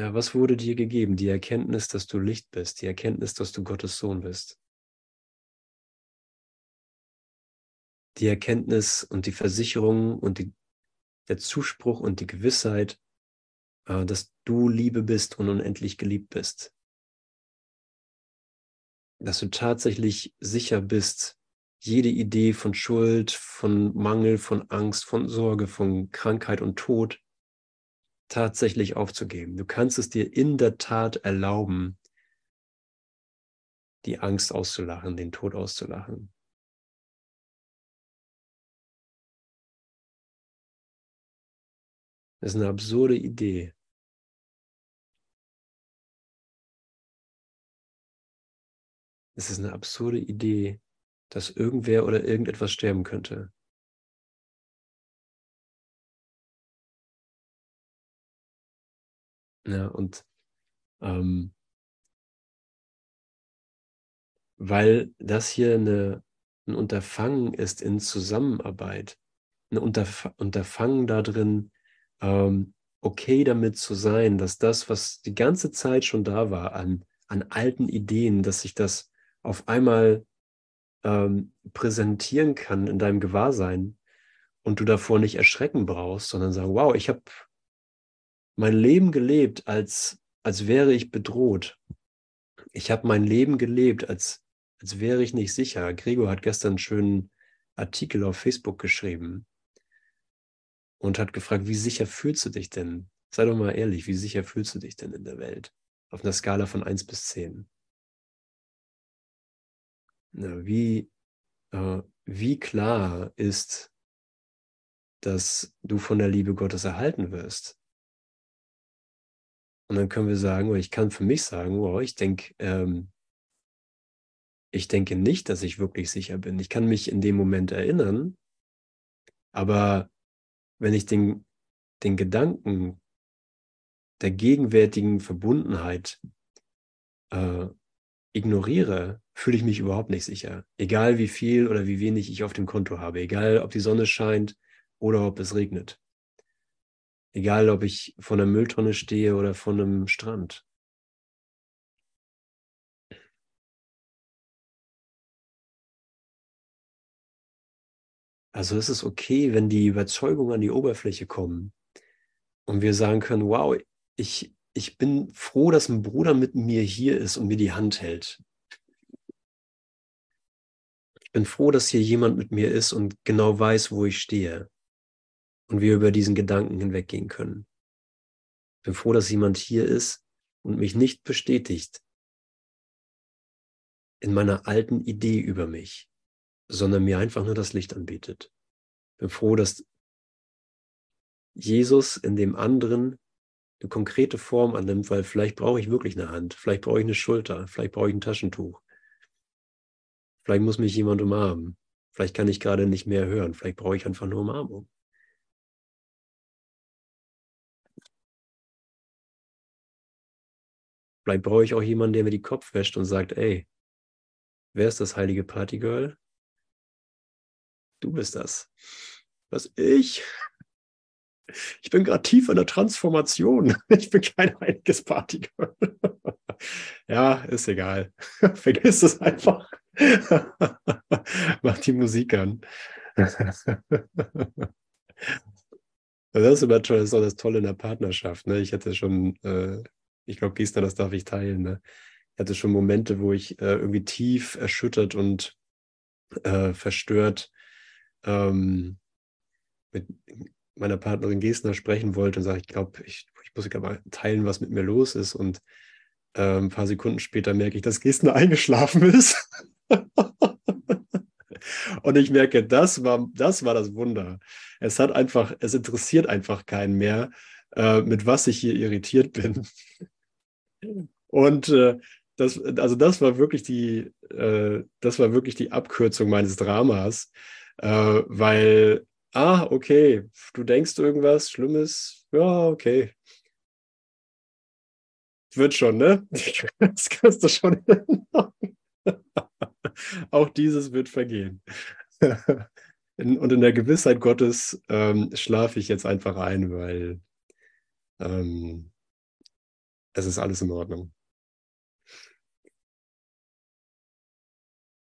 Ja, was wurde dir gegeben? Die Erkenntnis, dass du Licht bist, die Erkenntnis, dass du Gottes Sohn bist. Die Erkenntnis und die Versicherung und die, der Zuspruch und die Gewissheit, äh, dass du Liebe bist und unendlich geliebt bist. Dass du tatsächlich sicher bist, jede Idee von Schuld, von Mangel, von Angst, von Sorge, von Krankheit und Tod tatsächlich aufzugeben. Du kannst es dir in der Tat erlauben, die Angst auszulachen, den Tod auszulachen. Das ist eine absurde Idee. Es ist eine absurde Idee, dass irgendwer oder irgendetwas sterben könnte. Ja, und ähm, weil das hier eine, ein Unterfangen ist in Zusammenarbeit, ein Unterf Unterfangen darin, ähm, okay damit zu sein, dass das, was die ganze Zeit schon da war an, an alten Ideen, dass sich das auf einmal ähm, präsentieren kann in deinem Gewahrsein und du davor nicht erschrecken brauchst, sondern sagen, wow, ich habe mein Leben gelebt, als, als wäre ich bedroht. Ich habe mein Leben gelebt, als, als wäre ich nicht sicher. Gregor hat gestern einen schönen Artikel auf Facebook geschrieben und hat gefragt, wie sicher fühlst du dich denn? Sei doch mal ehrlich, wie sicher fühlst du dich denn in der Welt? Auf einer Skala von 1 bis 10. Na, wie, äh, wie klar ist, dass du von der Liebe Gottes erhalten wirst? Und dann können wir sagen, oder ich kann für mich sagen, wow, ich denke, ähm, ich denke nicht, dass ich wirklich sicher bin. Ich kann mich in dem Moment erinnern, aber wenn ich den, den Gedanken der gegenwärtigen Verbundenheit äh, ignoriere, fühle ich mich überhaupt nicht sicher. Egal wie viel oder wie wenig ich auf dem Konto habe, egal ob die Sonne scheint oder ob es regnet. Egal ob ich von der Mülltonne stehe oder von einem Strand. Also ist es okay, wenn die Überzeugungen an die Oberfläche kommen und wir sagen können, wow, ich, ich bin froh, dass ein Bruder mit mir hier ist und mir die Hand hält. Ich bin froh, dass hier jemand mit mir ist und genau weiß, wo ich stehe. Und wir über diesen Gedanken hinweggehen können. Ich bin froh, dass jemand hier ist und mich nicht bestätigt in meiner alten Idee über mich, sondern mir einfach nur das Licht anbietet. Ich bin froh, dass Jesus in dem anderen eine konkrete Form annimmt, weil vielleicht brauche ich wirklich eine Hand, vielleicht brauche ich eine Schulter, vielleicht brauche ich ein Taschentuch. Vielleicht muss mich jemand umarmen. Vielleicht kann ich gerade nicht mehr hören. Vielleicht brauche ich einfach nur Umarmung. Vielleicht brauche ich auch jemanden, der mir die Kopf wäscht und sagt, ey, wer ist das heilige Partygirl? Du bist das. Was ich? Ich bin gerade tief in der Transformation. Ich bin kein heiliges Partygirl. Ja, ist egal. Vergiss es einfach. Mach die Musik an. Das ist immer toll, das ist auch das Tolle in der Partnerschaft. Ne? Ich hatte schon, äh, ich glaube, Gießner, das darf ich teilen. Ne? Ich hatte schon Momente, wo ich äh, irgendwie tief erschüttert und äh, verstört ähm, mit meiner Partnerin Gesner sprechen wollte und sage, ich glaube, ich, ich muss mal teilen, was mit mir los ist. Und äh, ein paar Sekunden später merke ich, dass Gesner eingeschlafen ist. und ich merke, das war, das war das Wunder. Es hat einfach, es interessiert einfach keinen mehr, äh, mit was ich hier irritiert bin. Und äh, das, also das war wirklich die, äh, das war wirklich die Abkürzung meines Dramas, äh, weil ah, okay, du denkst irgendwas Schlimmes, ja, okay. Wird schon, ne? Das kannst du schon Auch dieses wird vergehen. Und in der Gewissheit Gottes ähm, schlafe ich jetzt einfach ein, weil ähm, es ist alles in Ordnung.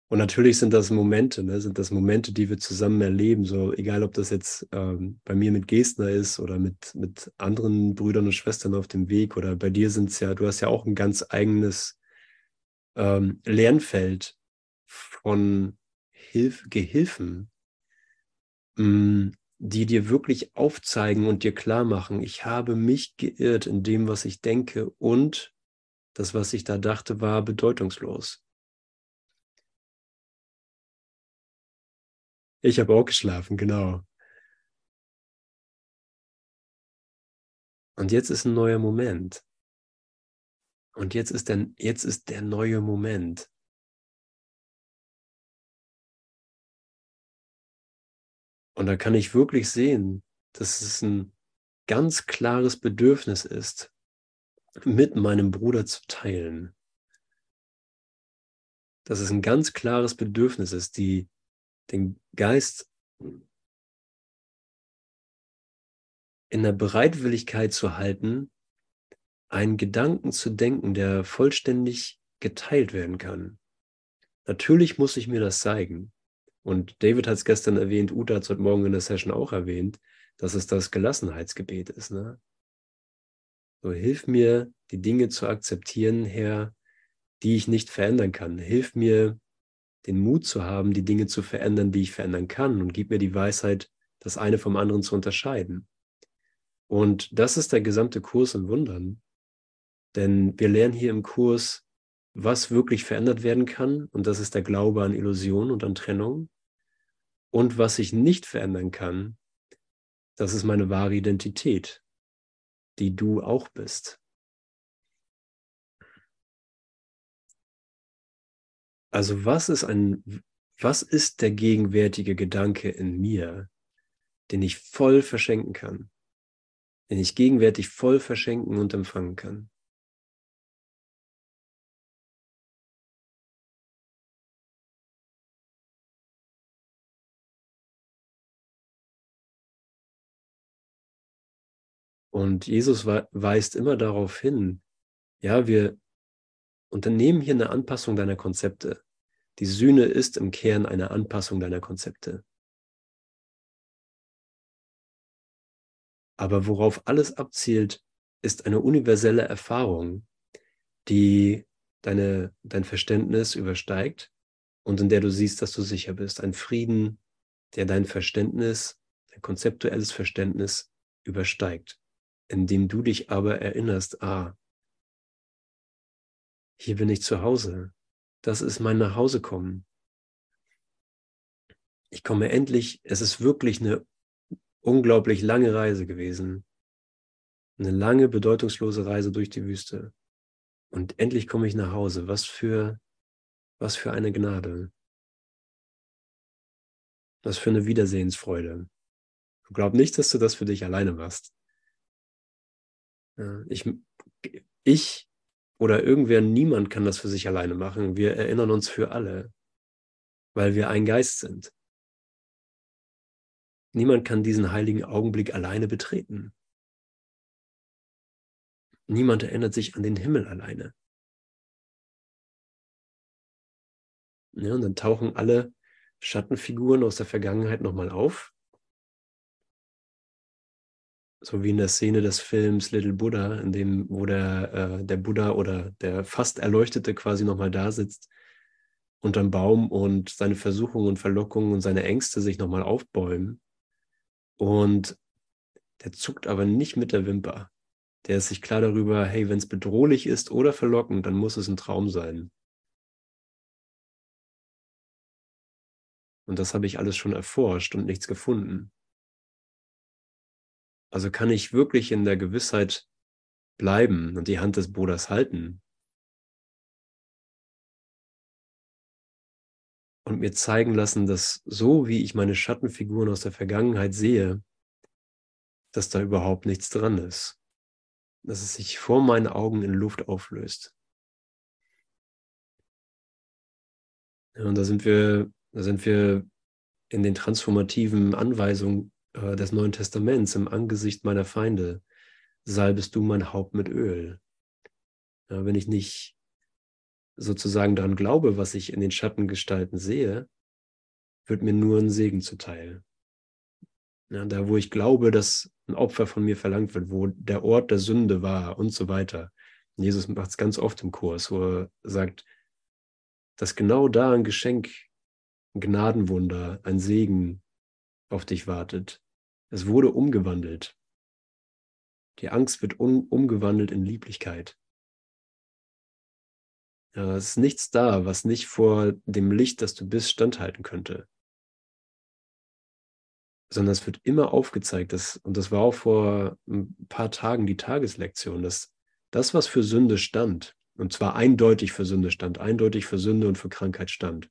Und natürlich sind das Momente, ne? sind das Momente, die wir zusammen erleben, so egal ob das jetzt ähm, bei mir mit Gestner ist oder mit, mit anderen Brüdern und Schwestern auf dem Weg oder bei dir sind es ja, du hast ja auch ein ganz eigenes ähm, Lernfeld von Hilf Gehilfen, mh, mm, die dir wirklich aufzeigen und dir klar machen, ich habe mich geirrt in dem, was ich denke und das, was ich da dachte, war bedeutungslos. Ich habe auch geschlafen, genau. Und jetzt ist ein neuer Moment. Und jetzt ist der, jetzt ist der neue Moment. Und da kann ich wirklich sehen, dass es ein ganz klares Bedürfnis ist, mit meinem Bruder zu teilen. Dass es ein ganz klares Bedürfnis ist, die, den Geist in der Bereitwilligkeit zu halten, einen Gedanken zu denken, der vollständig geteilt werden kann. Natürlich muss ich mir das zeigen. Und David hat es gestern erwähnt, Uta hat es heute Morgen in der Session auch erwähnt, dass es das Gelassenheitsgebet ist. Ne? So, hilf mir, die Dinge zu akzeptieren, Herr, die ich nicht verändern kann. Hilf mir, den Mut zu haben, die Dinge zu verändern, die ich verändern kann. Und gib mir die Weisheit, das eine vom anderen zu unterscheiden. Und das ist der gesamte Kurs im Wundern. Denn wir lernen hier im Kurs, was wirklich verändert werden kann. Und das ist der Glaube an Illusion und an Trennung. Und was ich nicht verändern kann, das ist meine wahre Identität, die du auch bist. Also was ist ein, was ist der gegenwärtige Gedanke in mir, den ich voll verschenken kann, den ich gegenwärtig voll verschenken und empfangen kann? Und Jesus weist immer darauf hin, ja, wir unternehmen hier eine Anpassung deiner Konzepte. Die Sühne ist im Kern eine Anpassung deiner Konzepte. Aber worauf alles abzielt, ist eine universelle Erfahrung, die deine, dein Verständnis übersteigt und in der du siehst, dass du sicher bist. Ein Frieden, der dein Verständnis, dein konzeptuelles Verständnis übersteigt, indem du dich aber erinnerst, ah, hier bin ich zu Hause. Das ist mein Nachhausekommen. Ich komme endlich, es ist wirklich eine unglaublich lange Reise gewesen. Eine lange, bedeutungslose Reise durch die Wüste. Und endlich komme ich nach Hause. Was für, was für eine Gnade. Was für eine Wiedersehensfreude. Du glaub nicht, dass du das für dich alleine machst. Ich, ich oder irgendwer, niemand kann das für sich alleine machen. Wir erinnern uns für alle, weil wir ein Geist sind. Niemand kann diesen heiligen Augenblick alleine betreten. Niemand erinnert sich an den Himmel alleine. Ja, und dann tauchen alle Schattenfiguren aus der Vergangenheit nochmal auf so wie in der Szene des Films Little Buddha, in dem, wo der, äh, der Buddha oder der fast Erleuchtete quasi nochmal da sitzt unterm Baum und seine Versuchungen und Verlockungen und seine Ängste sich nochmal aufbäumen. Und der zuckt aber nicht mit der Wimper. Der ist sich klar darüber, hey, wenn es bedrohlich ist oder verlockend, dann muss es ein Traum sein. Und das habe ich alles schon erforscht und nichts gefunden. Also kann ich wirklich in der Gewissheit bleiben und die Hand des Bruders halten und mir zeigen lassen, dass so wie ich meine Schattenfiguren aus der Vergangenheit sehe, dass da überhaupt nichts dran ist, dass es sich vor meinen Augen in Luft auflöst. Ja, und da sind wir, da sind wir in den transformativen Anweisungen äh, des Neuen Testaments, im Angesicht meiner Feinde, salbest du mein Haupt mit Öl. Ja, wenn ich nicht sozusagen daran glaube, was ich in den Schattengestalten sehe, wird mir nur ein Segen zuteil. Ja, da, wo ich glaube, dass ein Opfer von mir verlangt wird, wo der Ort der Sünde war und so weiter. Jesus macht es ganz oft im Kurs, wo er sagt, dass genau da ein Geschenk, ein Gnadenwunder, ein Segen auf dich wartet. Es wurde umgewandelt. Die Angst wird um, umgewandelt in Lieblichkeit. Ja, es ist nichts da, was nicht vor dem Licht, das du bist, standhalten könnte. Sondern es wird immer aufgezeigt, dass, und das war auch vor ein paar Tagen die Tageslektion, dass das, was für Sünde stand, und zwar eindeutig für Sünde stand, eindeutig für Sünde und für Krankheit stand,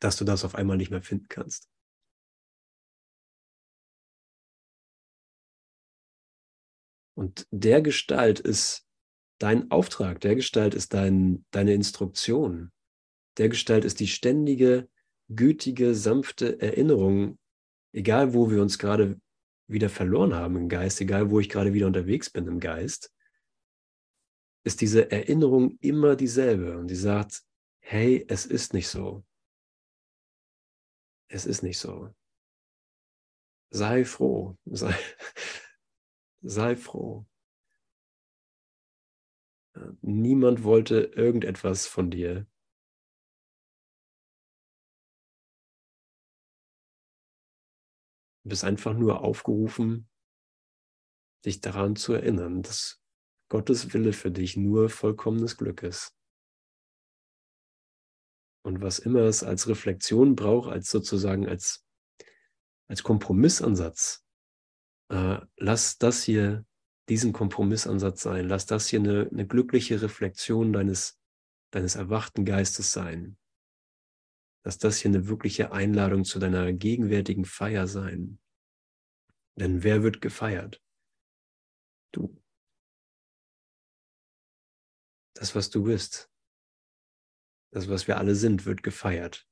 dass du das auf einmal nicht mehr finden kannst. Und der Gestalt ist dein Auftrag, der Gestalt ist dein, deine Instruktion, der Gestalt ist die ständige, gütige, sanfte Erinnerung, egal wo wir uns gerade wieder verloren haben im Geist, egal wo ich gerade wieder unterwegs bin im Geist, ist diese Erinnerung immer dieselbe und die sagt, hey, es ist nicht so. Es ist nicht so. Sei froh, sei, sei froh. Niemand wollte irgendetwas von dir. Du bist einfach nur aufgerufen, dich daran zu erinnern, dass Gottes Wille für dich nur vollkommenes Glück ist. Und was immer es als Reflexion braucht, als sozusagen als, als Kompromissansatz, äh, lass das hier diesen Kompromissansatz sein. Lass das hier eine, eine glückliche Reflexion deines, deines erwachten Geistes sein. Lass das hier eine wirkliche Einladung zu deiner gegenwärtigen Feier sein. Denn wer wird gefeiert? Du. Das, was du bist, das, was wir alle sind, wird gefeiert.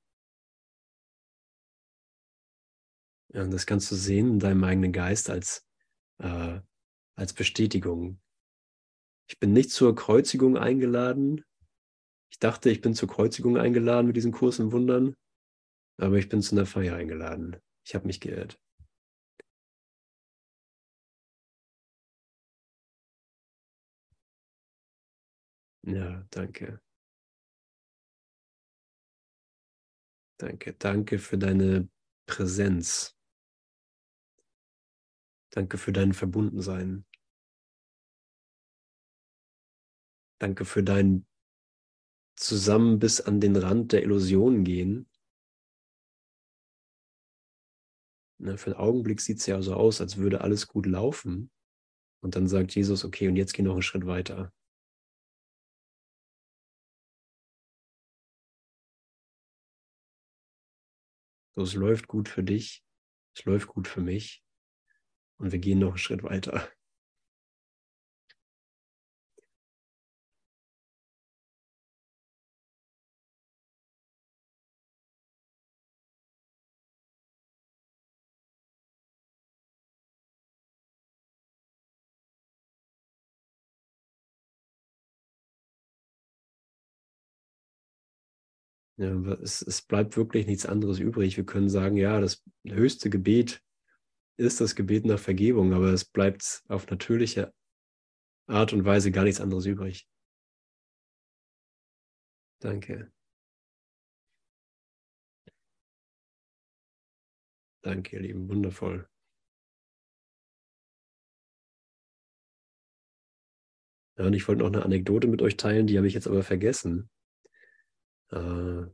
Ja, und das kannst du sehen in deinem eigenen Geist als, äh, als Bestätigung. Ich bin nicht zur Kreuzigung eingeladen. Ich dachte, ich bin zur Kreuzigung eingeladen mit diesem Kurs in Wundern, aber ich bin zu einer Feier eingeladen. Ich habe mich geirrt. Ja, danke. Danke, danke für deine Präsenz. Danke für dein Verbundensein. Danke für dein zusammen bis an den Rand der Illusion gehen. Na, für den Augenblick sieht es ja so aus, als würde alles gut laufen. Und dann sagt Jesus, okay, und jetzt geh noch einen Schritt weiter. So, es läuft gut für dich, es läuft gut für mich. Und wir gehen noch einen Schritt weiter. Ja, es, es bleibt wirklich nichts anderes übrig. Wir können sagen, ja, das höchste Gebet ist das Gebet nach Vergebung, aber es bleibt auf natürliche Art und Weise gar nichts anderes übrig. Danke. Danke, ihr Lieben, wundervoll. Ja, und ich wollte noch eine Anekdote mit euch teilen, die habe ich jetzt aber vergessen. Äh,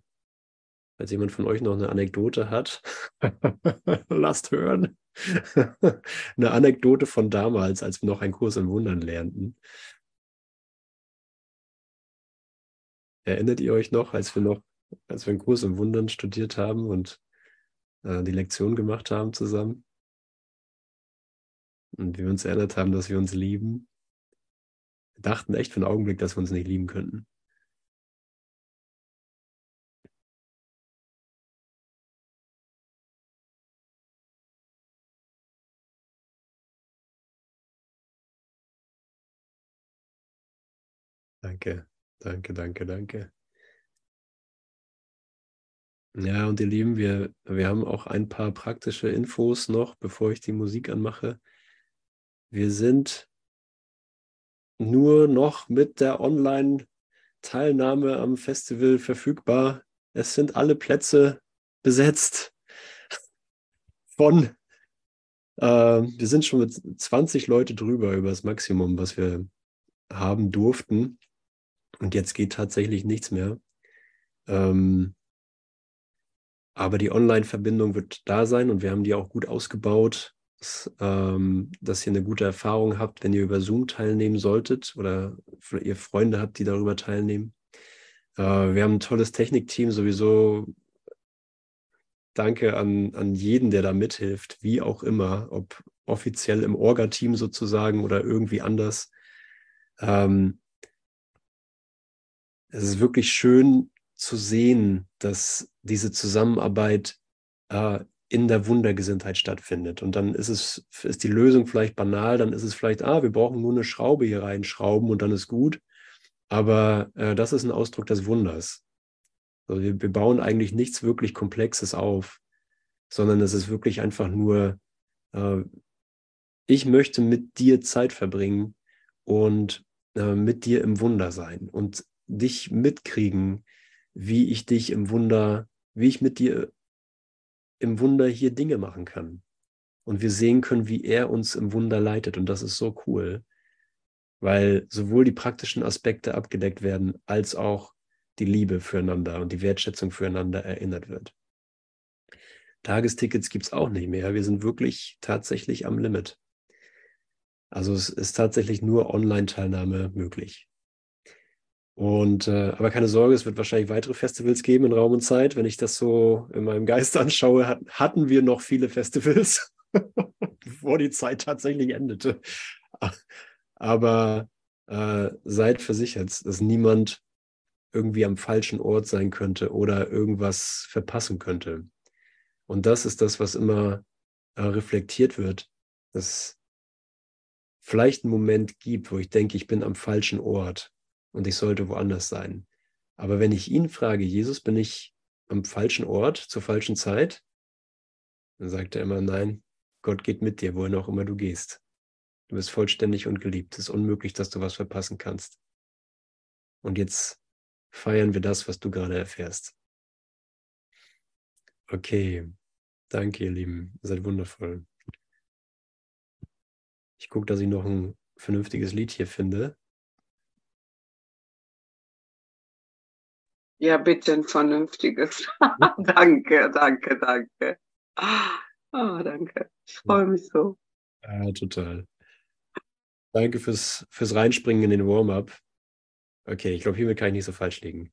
falls jemand von euch noch eine Anekdote hat, lasst hören. eine Anekdote von damals, als wir noch einen Kurs im Wundern lernten. Erinnert ihr euch noch, als wir noch, als wir einen Kurs im Wundern studiert haben und äh, die Lektion gemacht haben zusammen? Und wir uns erinnert haben, dass wir uns lieben. Wir dachten echt für einen Augenblick, dass wir uns nicht lieben könnten. Danke, danke, danke, danke. Ja, und ihr Lieben, wir, wir haben auch ein paar praktische Infos noch, bevor ich die Musik anmache. Wir sind nur noch mit der Online-Teilnahme am Festival verfügbar. Es sind alle Plätze besetzt von, äh, wir sind schon mit 20 Leute drüber über das Maximum, was wir haben durften. Und jetzt geht tatsächlich nichts mehr. Ähm, aber die Online-Verbindung wird da sein und wir haben die auch gut ausgebaut, dass, ähm, dass ihr eine gute Erfahrung habt, wenn ihr über Zoom teilnehmen solltet oder ihr Freunde habt, die darüber teilnehmen. Äh, wir haben ein tolles Technikteam, sowieso danke an, an jeden, der da mithilft, wie auch immer, ob offiziell im Orga-Team sozusagen oder irgendwie anders. Ähm, es ist wirklich schön, zu sehen, dass diese Zusammenarbeit äh, in der Wundergesinntheit stattfindet. Und dann ist es, ist die Lösung vielleicht banal, dann ist es vielleicht, ah, wir brauchen nur eine Schraube hier reinschrauben und dann ist gut. Aber äh, das ist ein Ausdruck des Wunders. Also wir, wir bauen eigentlich nichts wirklich Komplexes auf, sondern es ist wirklich einfach nur, äh, ich möchte mit dir Zeit verbringen und äh, mit dir im Wunder sein und dich mitkriegen, wie ich dich im Wunder, wie ich mit dir im Wunder hier Dinge machen kann. Und wir sehen können, wie er uns im Wunder leitet. Und das ist so cool, weil sowohl die praktischen Aspekte abgedeckt werden, als auch die Liebe füreinander und die Wertschätzung füreinander erinnert wird. Tagestickets gibt es auch nicht mehr. Wir sind wirklich tatsächlich am Limit. Also es ist tatsächlich nur Online-Teilnahme möglich. Und äh, aber keine Sorge, es wird wahrscheinlich weitere Festivals geben in Raum und Zeit. Wenn ich das so in meinem Geist anschaue, hat, hatten wir noch viele Festivals, bevor die Zeit tatsächlich endete. Aber äh, seid versichert, dass niemand irgendwie am falschen Ort sein könnte oder irgendwas verpassen könnte. Und das ist das, was immer äh, reflektiert wird, dass vielleicht einen Moment gibt, wo ich denke, ich bin am falschen Ort und ich sollte woanders sein. Aber wenn ich ihn frage, Jesus, bin ich am falschen Ort zur falschen Zeit? Dann sagt er immer, nein, Gott geht mit dir, wohin auch immer du gehst. Du bist vollständig und geliebt. Es ist unmöglich, dass du was verpassen kannst. Und jetzt feiern wir das, was du gerade erfährst. Okay, danke ihr Lieben, ihr seid wundervoll. Ich gucke, dass ich noch ein vernünftiges Lied hier finde. Ja, bitte ein vernünftiges. danke, danke, danke. Oh, danke. Ich freue mich so. Ja, total. Danke fürs, fürs Reinspringen in den Warm-up. Okay, ich glaube, hiermit kann ich nicht so falsch liegen.